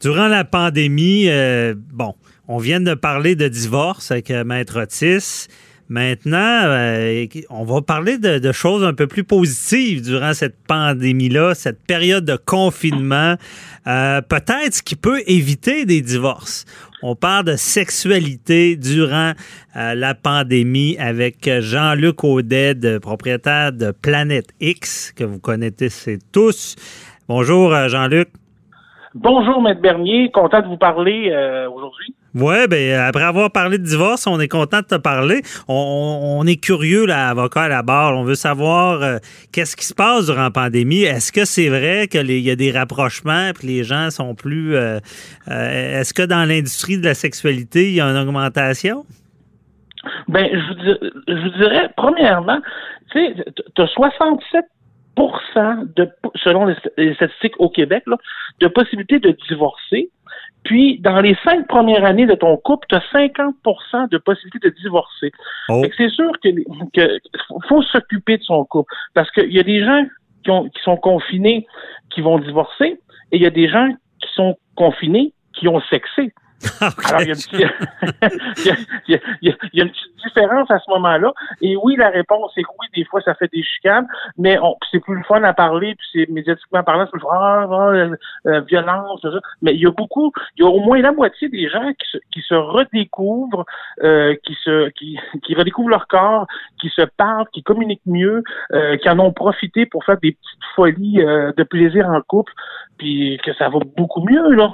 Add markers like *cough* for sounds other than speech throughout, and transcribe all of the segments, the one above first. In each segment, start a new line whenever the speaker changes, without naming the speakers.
Durant la pandémie, euh, bon, on vient de parler de divorce avec euh, Maître Otis. Maintenant, euh, on va parler de, choses un peu plus positives durant cette pandémie-là, cette période de confinement. Peut-être ce qui peut éviter des divorces. On parle de sexualité durant la pandémie avec Jean-Luc Audet, propriétaire de Planète X, que vous connaissez tous. Bonjour, Jean-Luc.
Bonjour, Maître Bernier. Content de vous parler euh, aujourd'hui.
Oui, ben après avoir parlé de divorce, on est content de te parler. On, est curieux, là, avocat à la barre. On veut savoir euh, qu'est-ce qui se passe durant la pandémie. Est-ce que c'est vrai qu'il y a des rapprochements et que les gens sont plus. Euh, est-ce que dans l'industrie de la sexualité, il y a une augmentation?
Ben, je, je vous dirais, premièrement, tu sais, tu as 67 de, selon les, statistiques au Québec, de possibilités de divorcer. Puis, dans les cinq premières années de ton couple, tu as 50% de possibilités de divorcer. Oh. C'est sûr que, faut s'occuper de son couple. Parce qu'il y a des gens qui, ont, qui sont confinés qui vont divorcer et il y a des gens qui sont confinés qui ont sexé. Alors, il y, a une petite, différence à ce moment-là. Et oui, la réponse est que oui, des fois, ça fait des chicanes, mais c'est plus le fun à parler, puis c'est médiatiquement parlant, c'est plus ah, ah, euh, euh, violence, tout ça. Mais il y a beaucoup, il y a au moins la moitié des gens qui se, qui se redécouvrent, euh, qui se, qui, qui redécouvrent leur corps, qui se parlent, qui communiquent mieux, euh, qui en ont profité pour faire des petites folies euh, de plaisir en couple, puis que ça va beaucoup mieux, là.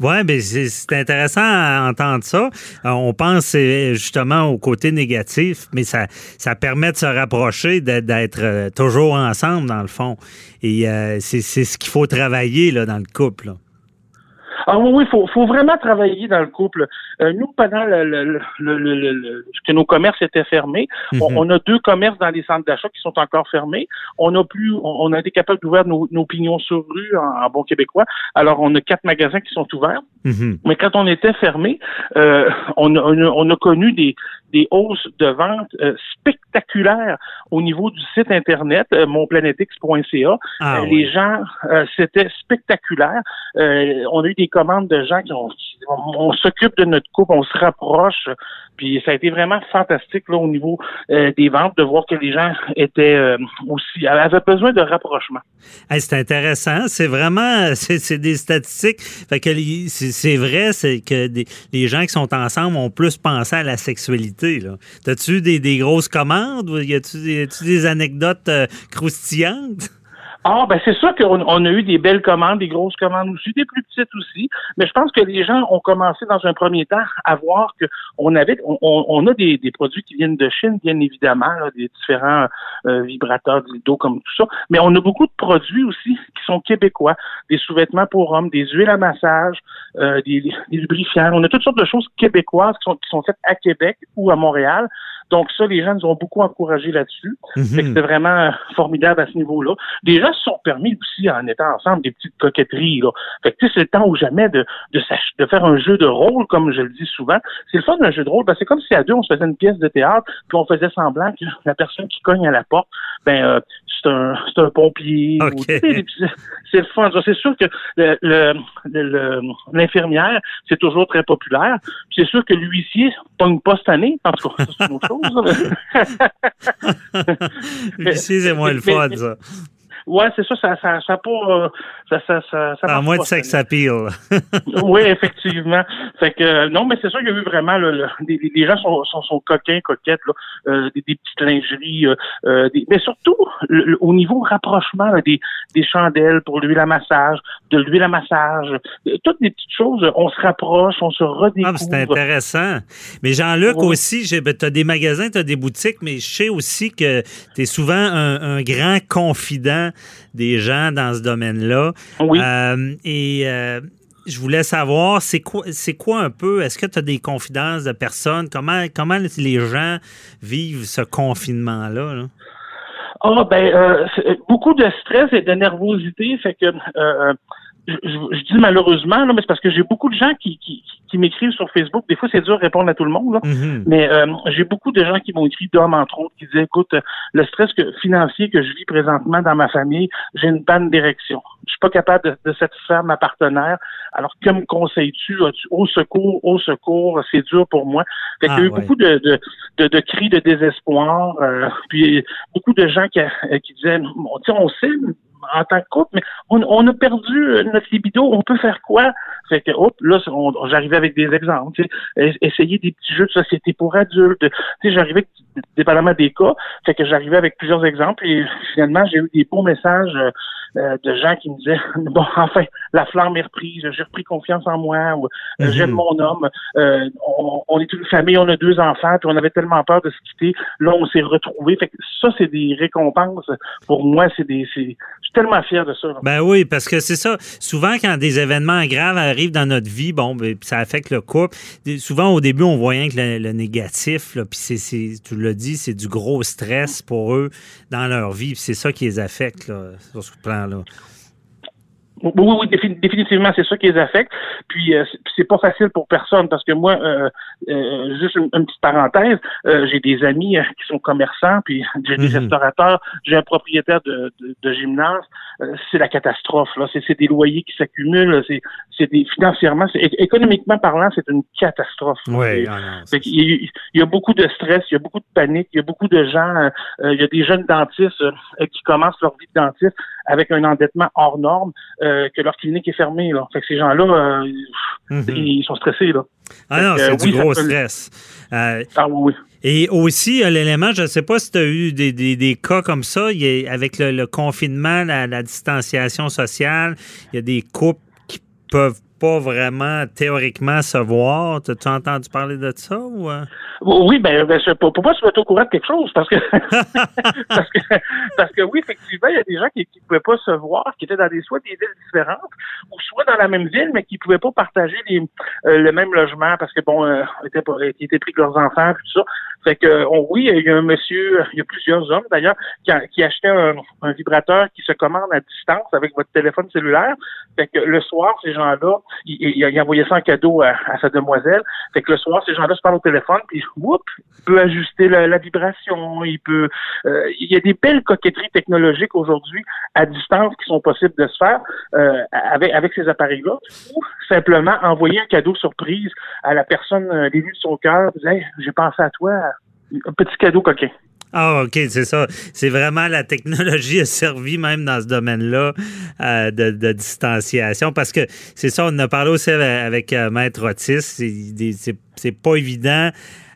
Oui, mais ben, c'est intéressant à entendre ça. Euh, on pense justement au côté négatif, mais ça, ça permet de se rapprocher, d'être euh, toujours ensemble, dans le fond. Et euh, c'est ce qu'il faut travailler là, dans le couple.
Ah oui, il faut, faut vraiment travailler dans le couple. Euh, nous, pendant le, le, le, que nos commerces étaient fermés, mhm. on, a deux commerces dans les centres d'achat qui sont encore fermés. On a plus, on, a été capable d'ouvrir nos, nos, pignons sur rue en, bon québécois. Alors, on a quatre magasins qui sont ouverts. Mhm. Mais quand on était fermé, euh, on, on, a connu des, des hausses de vente euh, spectaculaires au niveau du site internet euh, monplanetix.ca. Ah euh, les gens, c'était spectaculaire. on a eu des commandes de gens qui ont, on, s'occupe de notre couple, on se rapproche, puis ça a été vraiment fantastique là au niveau des ventes de voir que les gens étaient aussi avaient besoin de rapprochement.
c'est intéressant, c'est vraiment *laughs* c'est des statistiques. Fait que c'est vrai, c'est que les gens qui sont ensemble ont plus pensé à la sexualité T'as-tu des, des, grosses commandes? Y a-tu des, des anecdotes euh, croustillantes?
Ah, ben c'est sûr qu'on on a eu des belles commandes, des grosses commandes aussi, des plus petites aussi. Mais je pense que les gens ont commencé dans un premier temps à voir que on avait, on, on a des, des, produits qui viennent de Chine, bien évidemment, des différents euh, vibrateurs d'eau comme tout ça. Mais on a beaucoup de produits aussi qui sont québécois, des sous-vêtements pour hommes, des huiles à massage, euh, des, des, lubrifiants. On a toutes sortes de choses québécoises qui sont, qui sont faites à Québec ou à Montréal. Donc ça, les gens nous ont beaucoup encouragés là-dessus. Mhm. C'était vraiment formidable à ce niveau-là. Les gens se sont permis aussi, en étant ensemble, des petites coquetteries. Là. Fait que c'est le temps ou jamais de, de, de, faire un jeu de rôle, comme je le dis souvent. C'est le fun d'un jeu de rôle. Ben, c'est comme si à deux, on se faisait une pièce de théâtre, puis on faisait semblant que la personne qui cogne à la porte, ben euh, c'est un, c'est un pompier. C'est le fun. C'est sûr que l'infirmière, c'est toujours très populaire. C'est sûr que l'huissier pogne pas cette année. En tout cas, c'est une autre chose.
L'huissier, c'est moins le fun, ça.
Ouais, c'est ça, ça, ça, ça pas, ça, ça, ça, ça
À moins de sex appeal. *laughs*
oui, effectivement. Fait que, non, mais c'est ça, il y a eu vraiment, le, les, gens sont, sont, sont, coquins, coquettes, là, euh, des, des, petites lingeries, euh, euh des, mais surtout, au niveau rapprochement, des, des chandelles pour l'huile à massage, de l'huile à massage, toutes les petites choses, on se rapproche, on se redécouvre. Ah,
c'est intéressant. Mais Jean-Luc aussi, ben, tu as des magasins, tu as des boutiques, mais je sais aussi que tu es souvent un, un grand confident des gens dans ce domaine-là. Euh, et euh, je voulais savoir, c'est quoi, c'est quoi un peu, est-ce que tu as des confidences de personnes? Comment, comment les gens vivent ce confinement-là?
Ah, ben, euh, beaucoup de stress et de nervosité, fait que je, dis malheureusement, là, mais c'est parce que j'ai beaucoup de gens qui, qui, qui m'écrivent sur Facebook. Des fois, c'est dur de répondre à tout le monde, là.
Mhm.
mais euh, j'ai beaucoup de gens qui m'ont écrit, d'hommes entre autres, qui disaient, écoute, le stress que, financier que je vis présentement dans ma famille, j'ai une panne d'érection. Je suis pas capable de, de satisfaire ma partenaire. Alors, que me conseilles-tu? Au secours, au secours, c'est dur pour moi. Fait qu'il y a
Ah,
eu
ouais.
beaucoup de, de, de, de cris de désespoir. euh, puis beaucoup de gens qui, euh, qui disaient, sais, on sait en tant que couple, mais on, on a perdu euh, notre libido, on peut faire quoi? Fait que, hop, là, j'arrivais avec des exemples, essayer des petits jeux de société pour adultes, tu sais, j'arrivais, dépendamment des cas, fait que j'arrivais avec plusieurs exemples, et finalement, j'ai eu des beaux messages euh, euh, de gens qui me disaient, *laughs* bon, enfin, la flamme est reprise, j'ai repris confiance en moi, ou, euh,
Mhm.
j'aime mon homme, euh, on, on est une famille, on a deux enfants, puis on avait tellement peur de se quitter, là, on s'est retrouvés, fait que ça, c'est des récompenses, pour moi, c'est des, suis tellement fier de ça.
Ben oui, parce que c'est ça. Souvent, quand des événements graves arrivent dans notre vie, bon, ben, ça affecte le couple. Souvent, au début, on voit rien que le, négatif, puis c'est, tu l'as dit, c'est du gros stress pour eux dans leur vie. c'est ça qui les affecte sur ce plan-là.
Oui, oui, oui, défi- définitivement, c'est ça qui les affecte. Puis euh, c'est- pas facile pour personne parce que moi, euh, euh, juste une, une petite parenthèse, euh, j'ai des amis euh, qui sont commerçants, puis *laughs* j'ai des
Mhm.
restaurateurs, j'ai un propriétaire de, de, de gymnase. Euh, c'est la catastrophe. Là, c'est des loyers qui s'accumulent. C'est c'est des financièrement, économiquement parlant, c'est une catastrophe.
Oui,
C'est-
ah non,
fait qu'il y, a- il y a beaucoup de stress, il y a beaucoup de panique, il y a beaucoup de gens, il y a des jeunes dentistes qui commencent leur vie de dentiste avec un endettement hors norme, euh, que leur clinique est fermée. Là. Fait que ces gens-là, euh,
Mhm.
ils sont stressés. Là.
Ah non, c'est du
oui,
gros stress. Euh,
Ah oui, oui.
Et aussi, l'élément, je ne sais pas si tu as eu des, des- des cas comme ça, il y a- avec le, le confinement, la, la distanciation sociale, il y a des couples qui peuvent pas vraiment théoriquement se voir. T'as-tu entendu parler de ça? Ou, euh?
Oui, ben, ben je- pour, pour pas se mettre au courant de quelque chose, parce que *laughs* parce que parce que oui, effectivement, il y a des gens qui ne pouvaient pas se voir, qui étaient dans des soit des villes différentes, ou soit dans la même ville, mais qui ne pouvaient pas partager les, euh, le même logement parce que bon, euh, étaient pris que leurs enfants, tout ça. Fait que on- oui, il y a un monsieur, il y a plusieurs hommes d'ailleurs, qui, qui achetaient un, un vibrateur qui se commande à distance avec votre téléphone cellulaire. Fait que le soir, ces gens-là, il, il, il envoyait ça en cadeau à, à sa demoiselle. Fait que le soir, ces gens-là se parlent au téléphone, puis whoop, il peut ajuster la, la vibration, il peut. euh, il y a des belles coquetteries technologiques aujourd'hui à distance qui sont possibles de se faire euh, avec avec ces appareils-là, ou simplement envoyer un cadeau surprise à la personne euh, de son cœur, hey, j'ai pensé à toi, un petit cadeau coquin.
Ah, OK, c'est ça. C'est vraiment la technologie a servi même dans ce domaine-là euh, de, distanciation parce que c'est ça, on a parlé aussi avec, euh, Maître Otis. C'est pas évident.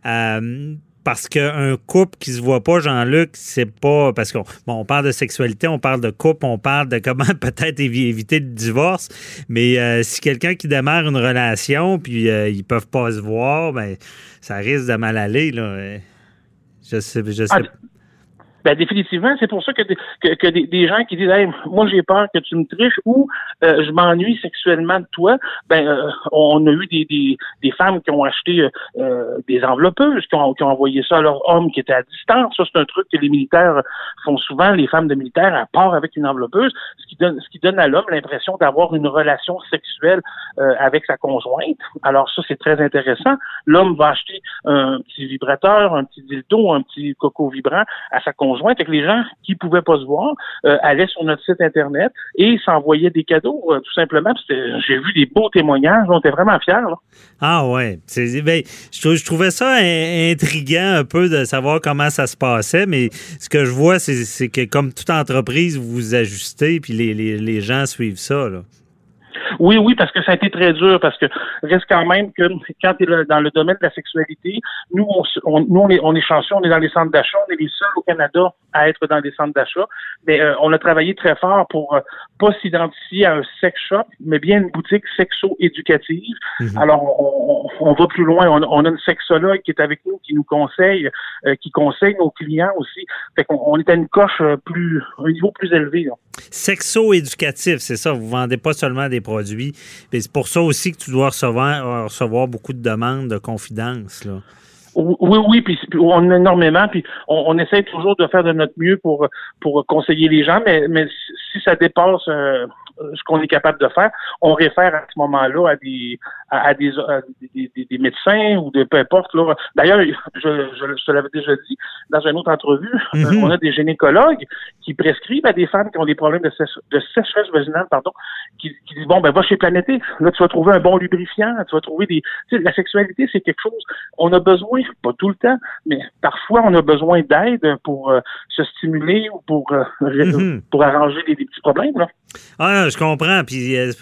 euh, parce qu'un couple qui se voit pas, Jean-Luc, c'est pas parce qu'on bon, on parle de sexualité, on parle de couple, on parle de comment *laughs* peut-être évi- éviter le divorce, mais si quelqu'un qui démarre une relation puis euh, ils peuvent pas se voir, ben ça risque de mal aller là. Euh, Je sais, je sais.
Ah, Ben définitivement, c'est pour ça que, que, que des, des gens qui disent hey, moi j'ai peur que tu me triches ou euh, je m'ennuie sexuellement de toi, ben euh, on a eu des, des, des femmes qui ont acheté euh, euh, des enveloppeuses, qui ont, qui ont envoyé ça à leur homme qui était à distance. Ça, c'est un truc que les militaires font souvent, les femmes de militaires, à part avec une enveloppeuse, ce qui donne ce qui donne à l'homme l'impression d'avoir une relation sexuelle euh, avec sa conjointe. Alors ça, c'est très intéressant. L'homme va acheter un petit vibrateur, un petit dildo, un petit coco vibrant à sa conjointe. Fait que les gens qui pouvaient pas se voir euh, allaient sur notre site internet et s'envoyaient des cadeaux, euh, tout simplement. J'ai vu des beaux témoignages, on était vraiment fiers. là.
Ah ouais, ben, je, je trouvais ça in- intriguant un peu de savoir comment ça se passait, mais ce que je vois, c'est que comme toute entreprise, vous vous ajustez, puis les, les, les gens suivent ça.
Oui, oui, parce que ça a été très dur, parce que reste quand même que quand tu es dans le domaine de la sexualité, nous, on, nous, on est, on est chanceux, on est dans les centres d'achat, on est les seuls au Canada à être dans des centres d'achat, mais euh, on a travaillé très fort pour euh, pas s'identifier à un sex shop, mais bien une boutique sexo-éducative.
Mhm.
Alors, on, on- va plus loin, on, on a une sexologue qui est avec nous, qui nous conseille, euh, qui conseille nos clients aussi. Fait qu'on on est à une coche euh, plus, un niveau plus élevé. là.
Sexo-éducatif, c'est ça. Vous vendez pas seulement des produits. C'est pour ça aussi que tu dois recevoir, recevoir beaucoup de demandes de confidences. Là.
Oui, oui, puis, on a énormément, puis on, on essaie toujours de faire de notre mieux pour pour conseiller les gens, mais mais si- si ça dépasse euh, ce qu'on est capable de faire, on réfère à ce moment-là à des à, des, des, médecins ou de peu importe. D'ailleurs, je, je, te l'avais déjà dit dans une autre entrevue, mm-hmm. on a des gynécologues qui prescrivent à des femmes qui ont des problèmes de, de sécheresse vaginale, pardon, qui, qui disent bon ben va chez Planété, là tu vas trouver un bon lubrifiant, tu vas trouver des. Tu sais, la sexualité c'est quelque chose. On a besoin, pas tout le temps, mais parfois on a besoin d'aide pour euh, se stimuler ou pour euh, mm-hmm. pour arranger des, petits problèmes là.
Ah, je comprends. Puis euh,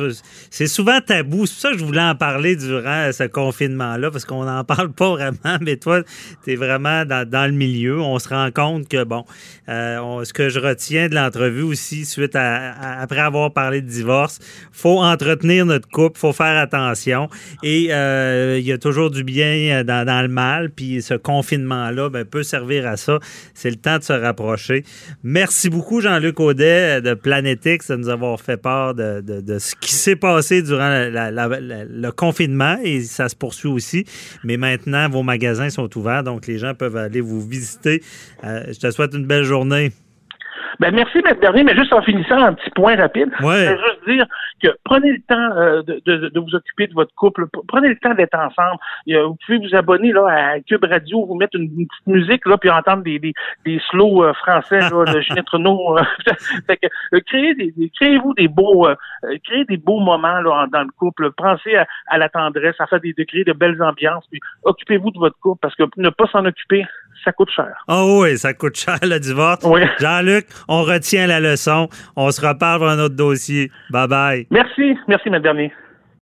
c'est souvent tabou. C'est pour ça que je voulais en parler durant ce confinement-là, parce qu'on n'en parle pas vraiment. Mais toi, tu es vraiment dans, le milieu. On se rend compte que, bon, ce que je retiens de l'entrevue aussi, suite à, après avoir parlé de divorce, faut entretenir notre couple, faut faire attention. Et il y a toujours du bien dans, le mal. Puis ce confinement-là ben, peut servir à ça. C'est le temps de se rapprocher. Merci beaucoup, Jean-Luc Audet de Planetix, de nous avoir fait part de, ce qui s'est passé durant le confinement et ça se poursuit aussi. Mais maintenant, vos magasins sont ouverts, donc les gens peuvent aller vous visiter. Euh, je te souhaite une belle journée.
Ben merci, M. Bernier, mais juste en finissant, un petit point rapide.
Ouais.
Je veux juste dire que prenez le temps euh, de, de, de, vous occuper de votre couple. Prenez le temps d'être ensemble. vous pouvez vous abonner là, à Cube Radio, vous mettre une, petite musique, là, puis entendre des, des, des slows euh, français là, de Ginette *laughs* Renault. Euh. *laughs* fait que, créez des, créez-vous des beaux créez des beaux moments là, dans le couple. Pensez à, à la tendresse, à faire des, de créer de belles ambiances, puis occupez-vous de votre couple parce que ne pas s'en occuper, ça coûte cher.
Oh oui, ça coûte cher le divorce. Jean-Luc, on retient la leçon. On se reparle pour un autre dossier. Bye bye.
Merci. Merci, M. Dernier.